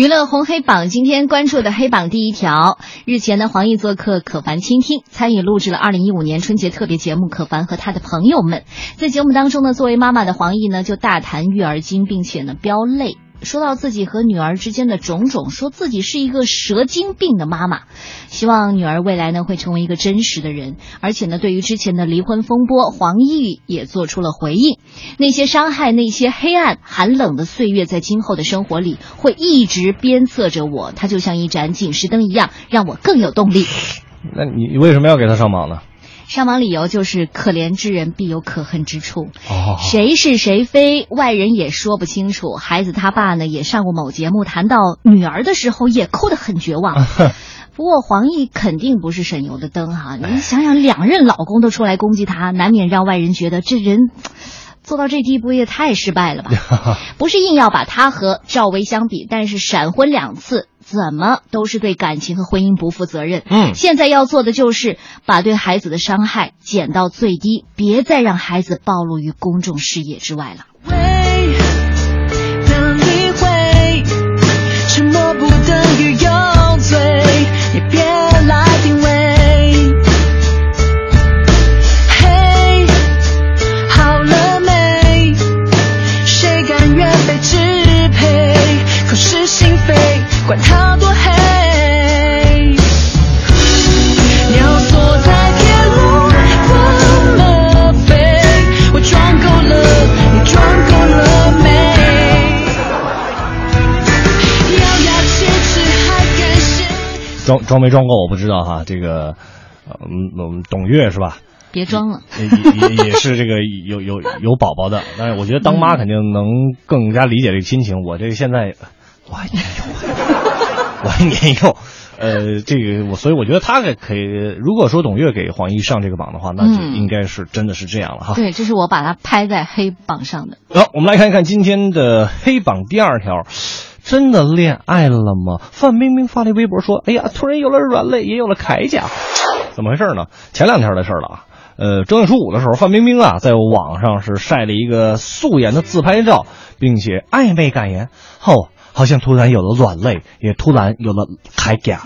娱乐红黑榜今天关注的黑榜第一条，日前呢，黄奕做客可凡倾听，参与录制了二零一五年春节特别节目《可凡和他的朋友们》。在节目当中呢，作为妈妈的黄奕呢，就大谈育儿经，并且呢，飙泪。说到自己和女儿之间的种种，说自己是一个蛇精病的妈妈，希望女儿未来呢会成为一个真实的人。而且呢，对于之前的离婚风波，黄奕也做出了回应。那些伤害、那些黑暗、寒冷的岁月，在今后的生活里会一直鞭策着我。它就像一盏警示灯一样，让我更有动力。那你为什么要给他上榜呢？上榜理由就是可怜之人必有可恨之处，哦，谁是谁非，外人也说不清楚。孩子他爸呢也上过某节目，谈到女儿的时候也哭得很绝望。不过黄奕肯定不是省油的灯哈，你想想，两任老公都出来攻击他，难免让外人觉得这人。做到这地步也太失败了吧！不是硬要把他和赵薇相比，但是闪婚两次，怎么都是对感情和婚姻不负责任。嗯现在要做的就是把对孩子的伤害减到最低，别再让孩子暴露于公众视野之外了。装装没装过我不知道哈。这个，呃嗯嗯，董月是吧？别装了，也也是这个有有有宝宝的，但是我觉得当妈肯定能更加理解这个亲情。我这个现在我还年幼，我还年幼，呃，这个我所以我觉得他给可以，如果说董月给黄奕上这个榜的话，那就嗯应该是真的是这样了哈。对，这是我把它拍在黑榜上的。好，我们来看一看今天的黑榜第二条，真的恋爱了吗？范冰冰发了微博说：“哎呀，突然有了软肋，也有了铠甲，怎么回事呢？前两天的事了啊。呃，正月初五的时候，范冰冰啊在网上是晒了一个素颜的自拍照，并且暧昧感言：哦，好像突然有了软肋，也突然有了铠甲。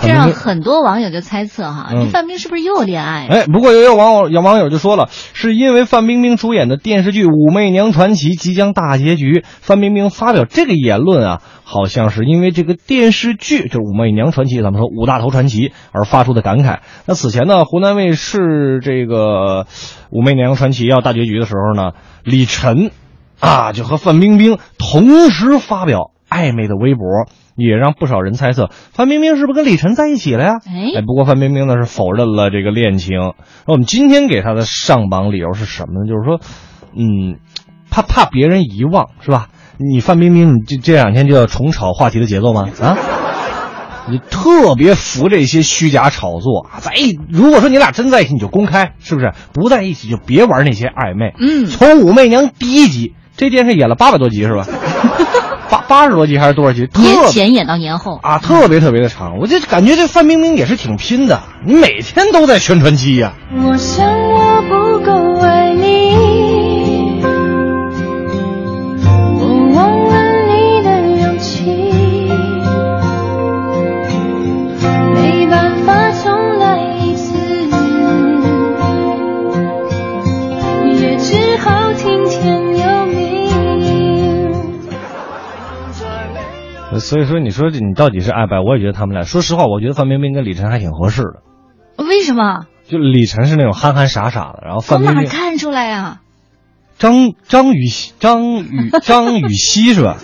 这让很多网友就猜测哈，嗯这范冰冰是不是又恋爱？哎，不过也有网友有网友就说了，是因为范冰冰主演的电视剧《武媚娘传奇》即将大结局，范冰冰发表这个言论啊，好像是因为这个电视剧就是《武媚娘传奇》，咱们说五大头传奇而发出的感慨。那此前呢，湖南卫视这个《武媚娘传奇》要大结局的时候呢，李晨啊就和范冰冰同时发表暧昧的微博。也让不少人猜测范冰冰是不是跟李晨在一起了呀？哎不过范冰冰呢是否认了这个恋情。那我们今天给她的上榜理由是什么呢？就是说，嗯，怕怕别人遗忘是吧？你范冰冰，你这这两天就要重炒话题的节奏吗？啊？你特别服这些虚假炒作啊！在一如果说你俩真在一起，你就公开，是不是？不在一起就别玩那些暧昧。嗯从武媚娘第一集，这电视演了八百多集是吧？八八十多集还是多少集？特年前演到年后，啊，特别特别的长。我就感觉这范冰冰也是挺拼的，你每天都在宣传期呀、我想我不够爱你，我忘了你的勇气，没办法重来一次，也只好听天所以说，你说你到底是爱不爱？我也觉得他们俩，说实话，我觉得范冰冰跟李晨还挺合适的。为什么？就李晨是那种憨憨傻傻的，然后范冰冰看出来啊？张张雨绮张雨张雨绮是吧？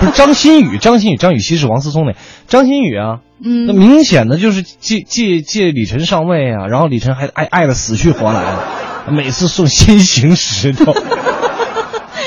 不是张馨予，张馨予张雨绮是王思聪那张馨予啊，嗯那嗯，明显的就是借借借李晨上位啊，然后李晨还爱爱的死去活来的，每次送心形石头。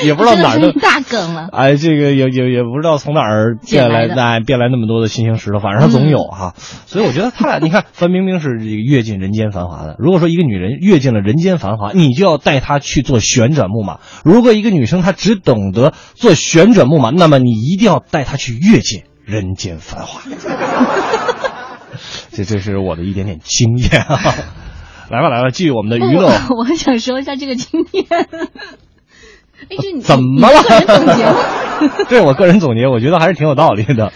也不知道哪儿的大梗了。哎，这个也也也不知道从哪儿变来哎变来那么多的新型石头，反正他总有哈。所以我觉得他俩，你看范冰冰是这个阅尽人间繁华的。如果说一个女人阅尽了人间繁华，你就要带她去做旋转木马；如果一个女生她只懂得做旋转木马，那么你一定要带她去阅尽人间繁华。这这是我的一点点经验啊。来吧来吧，继续我们的娱乐。我我想说一下这个经验。哎，这你怎么了？你个人总结吗 这我个人总结，我觉得还是挺有道理的。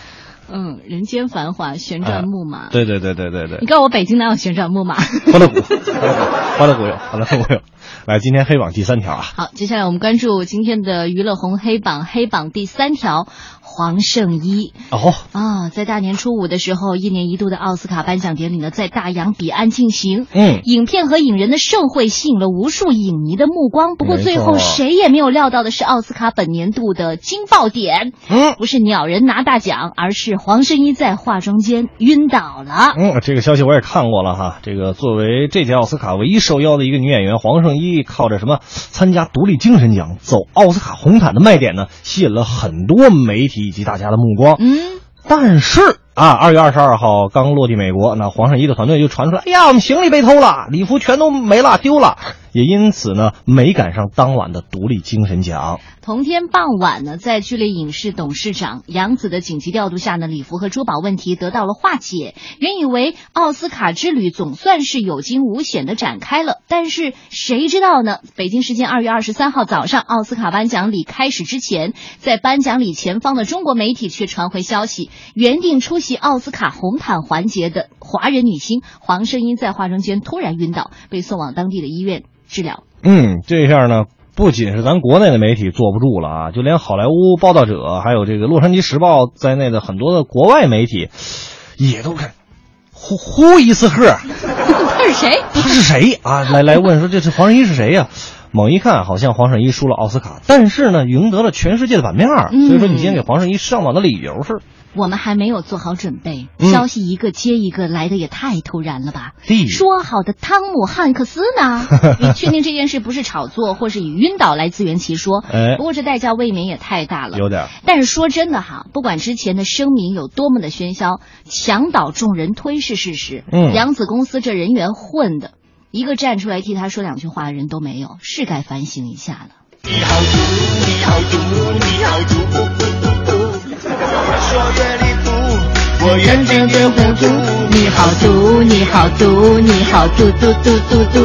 嗯，人间繁华，旋转木马。对对对对对对你。告诉我北京哪有旋转木马？欢乐谷，欢乐谷有，欢乐谷有。来，今天黑榜第三条啊，好，接下来我们关注今天的娱乐红黑榜，黑榜第三条，黄圣依。哦，啊，在大年初五的时候，一年一度的奥斯卡颁奖典礼呢，在大洋彼岸进行。嗯影片和影人的盛会吸引了无数影迷的目光。不过最后谁也没有料到的是，奥斯卡本年度的惊爆点，嗯不是鸟人拿大奖，而是黄圣依在化妆间晕倒了。嗯，这个消息我也看过了哈。这个作为这届奥斯卡唯一受邀的一个女演员黄圣依，靠着什么参加独立精神奖、走奥斯卡红毯的卖点呢，吸引了很多媒体以及大家的目光。嗯，但是啊，二月二十二号刚落地美国，那黄圣依的团队就传出来，哎呀，我们行李被偷了，礼服全都没了，丢了。也因此呢，没赶上当晚的独立精神奖。同天傍晚呢，在剧烈影视董事长杨紫的紧急调度下呢，礼服和珠宝问题得到了化解。原以为奥斯卡之旅总算是有惊无险的展开了，但是谁知道呢？北京时间二月二十三号早上，奥斯卡颁奖礼开始之前，在颁奖礼前方的中国媒体却传回消息，原定出席奥斯卡红毯环节的华人女星黄圣依在化妆间突然晕倒，被送往当地的医院治疗。嗯，这下呢，不仅是咱国内的媒体坐不住了啊，就连好莱坞报道者，还有这个《洛杉矶时报》在内的很多的国外媒体，也都看呼呼一斯赫，他 是谁？他是谁啊？来来问说这是黄圣依是谁呀、猛一看，好像黄圣依输了奥斯卡，但是呢，赢得了全世界的版面儿。嗯所以说，你今天给黄圣依上榜的理由是？我们还没有做好准备，嗯消息一个接一个来的也太突然了吧！第说好的汤姆汉克斯呢？你确定这件事不是炒作，或是以晕倒来自圆其说？哎不过这代价未免也太大了。有点但是说真的哈，不管之前的声明有多么的喧嚣，墙倒众人推是事实。嗯杨子公司这人员混的，一个站出来替他说两句话的人都没有，是该反省一下了。你好毒，你好毒，你好毒，呜呜呜呜越说越离谱，我眼睛也糊涂。你好毒，你好毒，你好毒毒毒毒毒。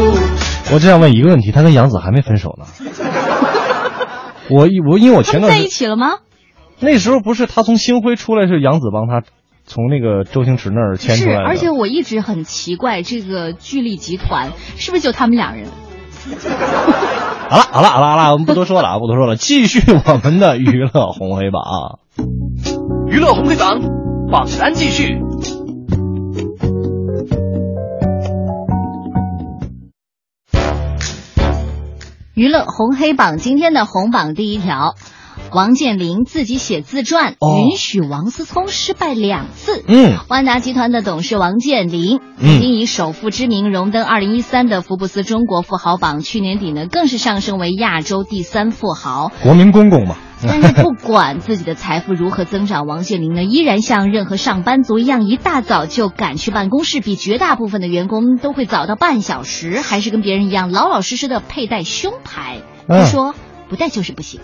我只想问一个问题，他跟杨紫还没分手呢？我我因为我他们在一起了吗？那时候不是他从星辉出来，是杨紫帮他从那个周星驰那儿牵出是，来的。而且我一直很奇怪，这个巨力集团是不是就他们俩人？好了好了好了好了，我们不多说了啊，不多说了，继续我们的娱乐红黑榜。娱乐红黑榜榜单继续。娱乐红黑榜今天的红榜第一条，王健林自己写自传，哦允许王思聪失败两次。嗯，万达集团的董事王健林嗯曾经以首富之名荣登二零一三的福布斯中国富豪榜，去年底呢更是上升为亚洲第三富豪。国民公公嘛。但是不管自己的财富如何增长，王健林呢依然像任何上班族一样，一大早就赶去办公室，比绝大部分的员工都会早到半小时，还是跟别人一样老老实实的佩戴胸牌。嗯他说不戴就是不行，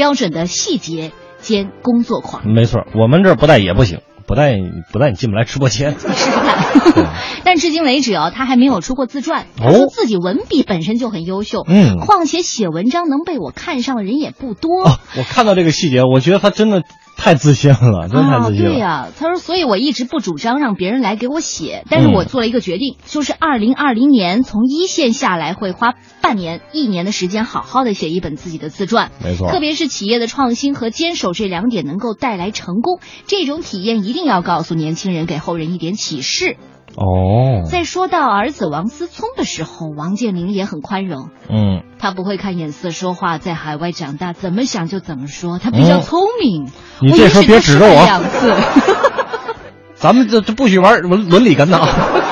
标准的细节兼工作狂。没错，我们这儿不带也不行，不带不带你进不来直播间。试试看。但至今为止哦，他还没有出过自传。他说哦自己文笔本身就很优秀，嗯况且写文章能被我看上的人也不多。哦，我看到这个细节，我觉得他真的太自信了，真的太啊，自信了。对呀、他说，所以我一直不主张让别人来给我写，但是嗯我做了一个决定，就是二零二零年从一线下来，会花半年、一年的时间，好好的写一本自己的自传。没错特别是企业的创新和坚守这两点能够带来成功，这种体验一定要告诉年轻人，给后人一点启示。哦，在说到儿子王思聪的时候，王健林也很宽容，嗯，他不会看眼色说话，在海外长大，怎么想就怎么说，他比较嗯聪明。你这时候别指着我。咱们这这不许玩伦伦理哏的啊！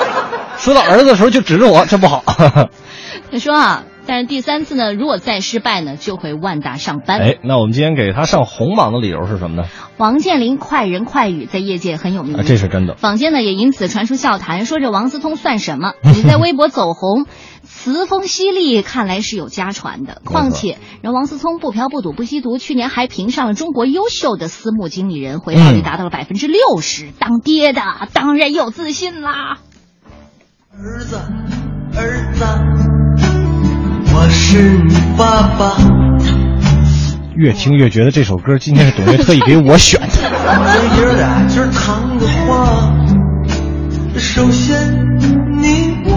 说到儿子的时候就指着我，这不好。他说啊，但是第三次呢，如果再失败呢，就回万达上班。哎，那我们今天给他上红榜的理由是什么呢？王健林快人快语，在业界很有名。啊，这是真的。坊间呢也因此传出笑谈，说这王思聪算什么？你在微博走红，词风犀利，看来是有家传的。况且人王思聪不嫖不赌不吸毒，去年还评上了中国优秀的私募经理人，回报率达到了百分之六十。当爹的当然有自信啦。儿子，儿子，我是你爸爸。越听越觉得这首歌今天是董月特意给我选的。咱爷儿俩今儿谈个话，首先你我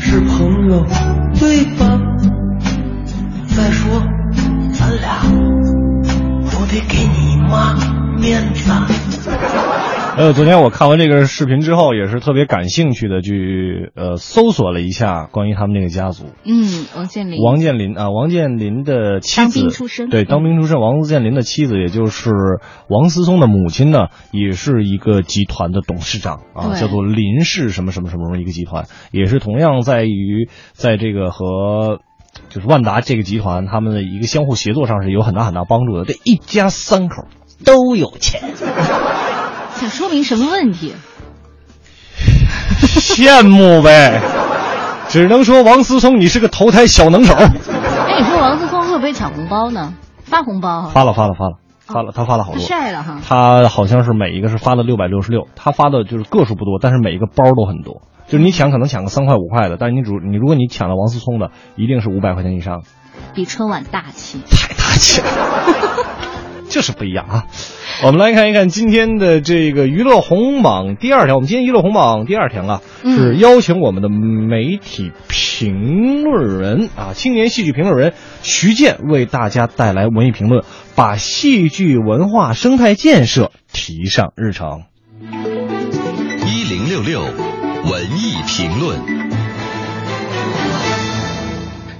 是朋友，对吧？再说，咱俩我得给你妈面子。呃，昨天我看完这个视频之后，也是特别感兴趣的，去呃搜索了一下关于他们那个家族。嗯，王健林。王健林啊，王健林的妻子，当兵出身对，当兵出身。王健林的妻子，也就是王思聪的母亲呢，也是一个集团的董事长啊，叫做林氏什么什么什么什么一个集团，也是同样在于在这个和。就是万达这个集团，他们的一个相互协作上是有很大很大帮助的。这一家三口都有钱，想说明什么问题？羡慕呗。只能说王思聪，你是个投胎小能手。哎，你说王思聪会不会抢红包呢？发红包哈？发了，发了，发了，发了，他发了好多。晒了哈。他好像是每一个是发了六百六十六，他发的就是个数不多，但是每一个包都很多。就是你抢可能抢个三块五块的，但是你主你如果你抢了王思聪的，一定是五百块钱以上，比春晚大气。太大气了，就是不一样啊。我们来看一看今天的这个娱乐红榜第二条。我们今天娱乐红榜第二条啊，嗯是邀请我们的媒体评论人啊，青年戏剧评论人徐健为大家带来文艺评论，把戏剧文化生态建设提上日程。一零六六文艺评论。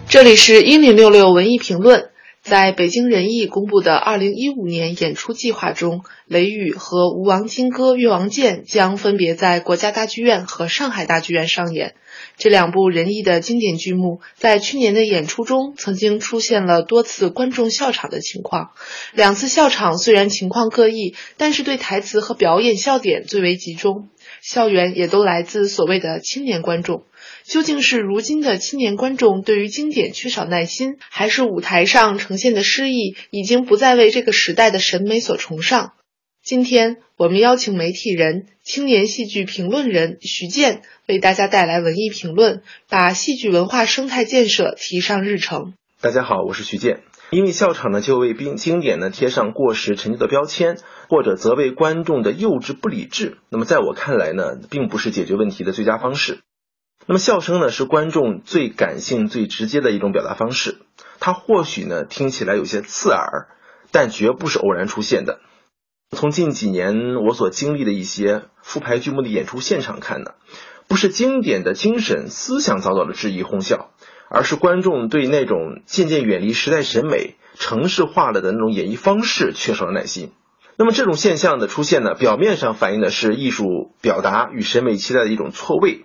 这里是一零六六文艺评论。在北京人艺公布的二零一五年演出计划中，雷雨和吴王金戈越王剑将分别在国家大剧院和上海大剧院上演。这两部人艺的经典剧目，在去年的演出中曾经出现了多次观众笑场的情况。两次笑场虽然情况各异，但是对台词和表演笑点最为集中，笑源也都来自所谓的青年观众。究竟是如今的青年观众对于经典缺少耐心，还是舞台上呈现的诗意已经不再为这个时代的审美所崇尚？今天我们邀请媒体人、青年戏剧评论人徐健为大家带来文艺评论，把戏剧文化生态建设提上日程。大家好，我是徐健。因为笑场呢，就为经经典呢贴上过时陈旧的标签，或者责备观众的幼稚不理智。那么在我看来呢，并不是解决问题的最佳方式。那么笑声呢，是观众最感性、最直接的一种表达方式。它或许呢听起来有些刺耳，但绝不是偶然出现的。从近几年我所经历的一些复排剧目的演出现场看呢，不是经典的精神思想遭到了质疑哄笑，而是观众对那种渐渐远离时代审美、城市化了的那种演绎方式缺少了耐心。那么这种现象的出现呢，表面上反映的是艺术表达与审美期待的一种错位，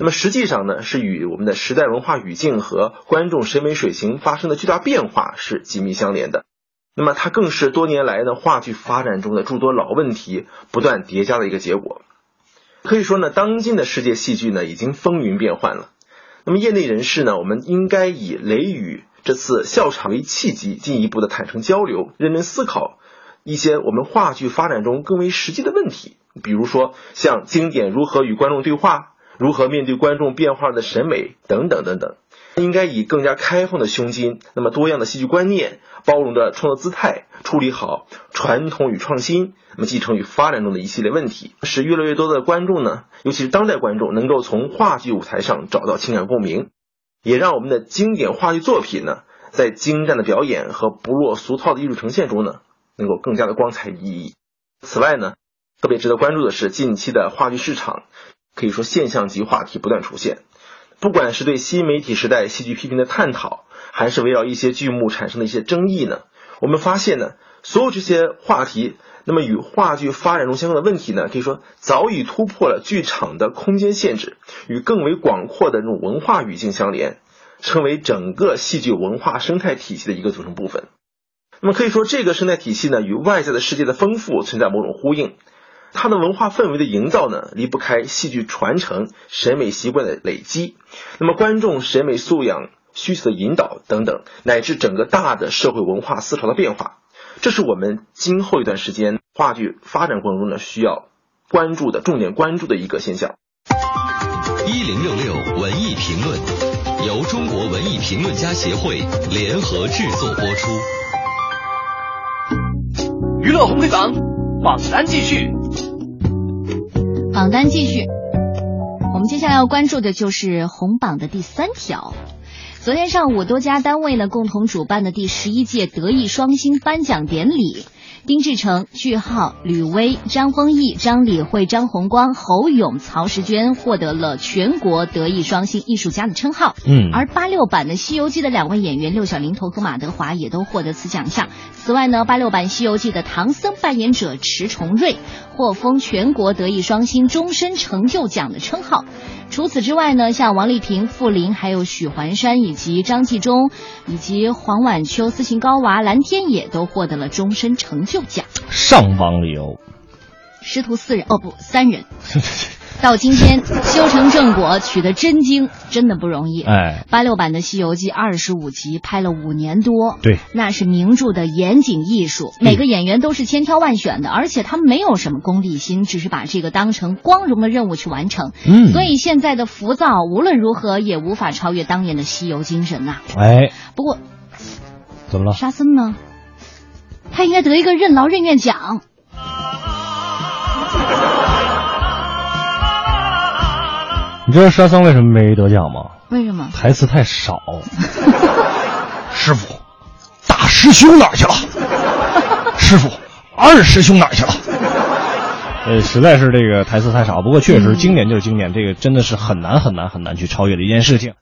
那么实际上呢，是与我们的时代文化语境和观众审美水平发生的巨大变化是紧密相连的。那么它更是多年来呢话剧发展中的诸多老问题不断叠加的一个结果。可以说呢，当今的世界戏剧呢已经风云变幻了。那么业内人士呢，我们应该以雷雨这次笑场为契机，进一步的坦诚交流，认真思考一些我们话剧发展中更为实际的问题，比如说像经典如何与观众对话，如何面对观众变化的审美等等等等。应该以更加开放的胸襟，那么多样的戏剧观念，包容的创作姿态，处理好传统与创新，那么继承与发展中的一系列问题，使越来越多的观众呢，尤其是当代观众，能够从话剧舞台上找到情感共鸣，也让我们的经典话剧作品呢，在精湛的表演和不落俗套的艺术呈现中呢，能够更加的光彩熠熠。此外呢，特别值得关注的是近期的话剧市场，可以说现象级话题不断出现。不管是对新媒体时代戏剧批评的探讨，还是围绕一些剧目产生的一些争议呢，我们发现呢，所有这些话题，那么与话剧发展中相关的问题呢，可以说早已突破了剧场的空间限制，与更为广阔的这种文化语境相连。成为整个戏剧文化生态体系的一个组成部分。那么可以说，这个生态体系呢，与外在的世界的丰富存在某种呼应。它的文化氛围的营造呢，离不开戏剧传承、审美习惯的累积，那么观众审美素养需求的引导等等，乃至整个大的社会文化思潮的变化，这是我们今后一段时间话剧发展过程中呢需要关注的重点关注的一个现象。一零六六文艺评论由中国文艺评论家协会联合制作播出。娱乐红黑榜榜单继续。榜单继续，我们接下来要关注的就是红榜的第三条。昨天上午，多家单位呢共同主办的第十一届德艺双馨颁奖典礼。丁志诚、句号、吕薇、张丰毅、张李慧、张红光、侯勇、曹石娟获得了全国德艺双馨艺术家的称号。嗯而八六版的《西游记》的两位演员六小龄童和马德华也都获得此奖项。此外呢，八六版《西游记》的唐僧扮演者迟重瑞获封全国德艺双馨终身成就奖的称号。除此之外呢，像王丽萍、傅林，还有许环山，以及张纪中，以及黄婉秋、斯琴高娃、蓝天野都获得了终身成就奖。上榜理由，师徒四人，哦不，三人。到今天修成正果，取得真经，真的不容易。哎，八六版的《西游记》二十五集拍了五年多，对，那是名著的严谨艺术，每个演员都是千挑万选的，而且他们没有什么功利心，只是把这个当成光荣的任务去完成。嗯所以现在的浮躁无论如何也无法超越当年的西游精神呐、哎，不过怎么了？沙僧呢？他应该得一个任劳任怨奖。你知道沙僧为什么没得奖吗？为什么？台词太少。师傅，大师兄哪儿去了？师傅，二师兄哪儿去了？呃，实在是这个台词太少，不过确实经典就是经典，这个真的是很难很难很难去超越的一件事情。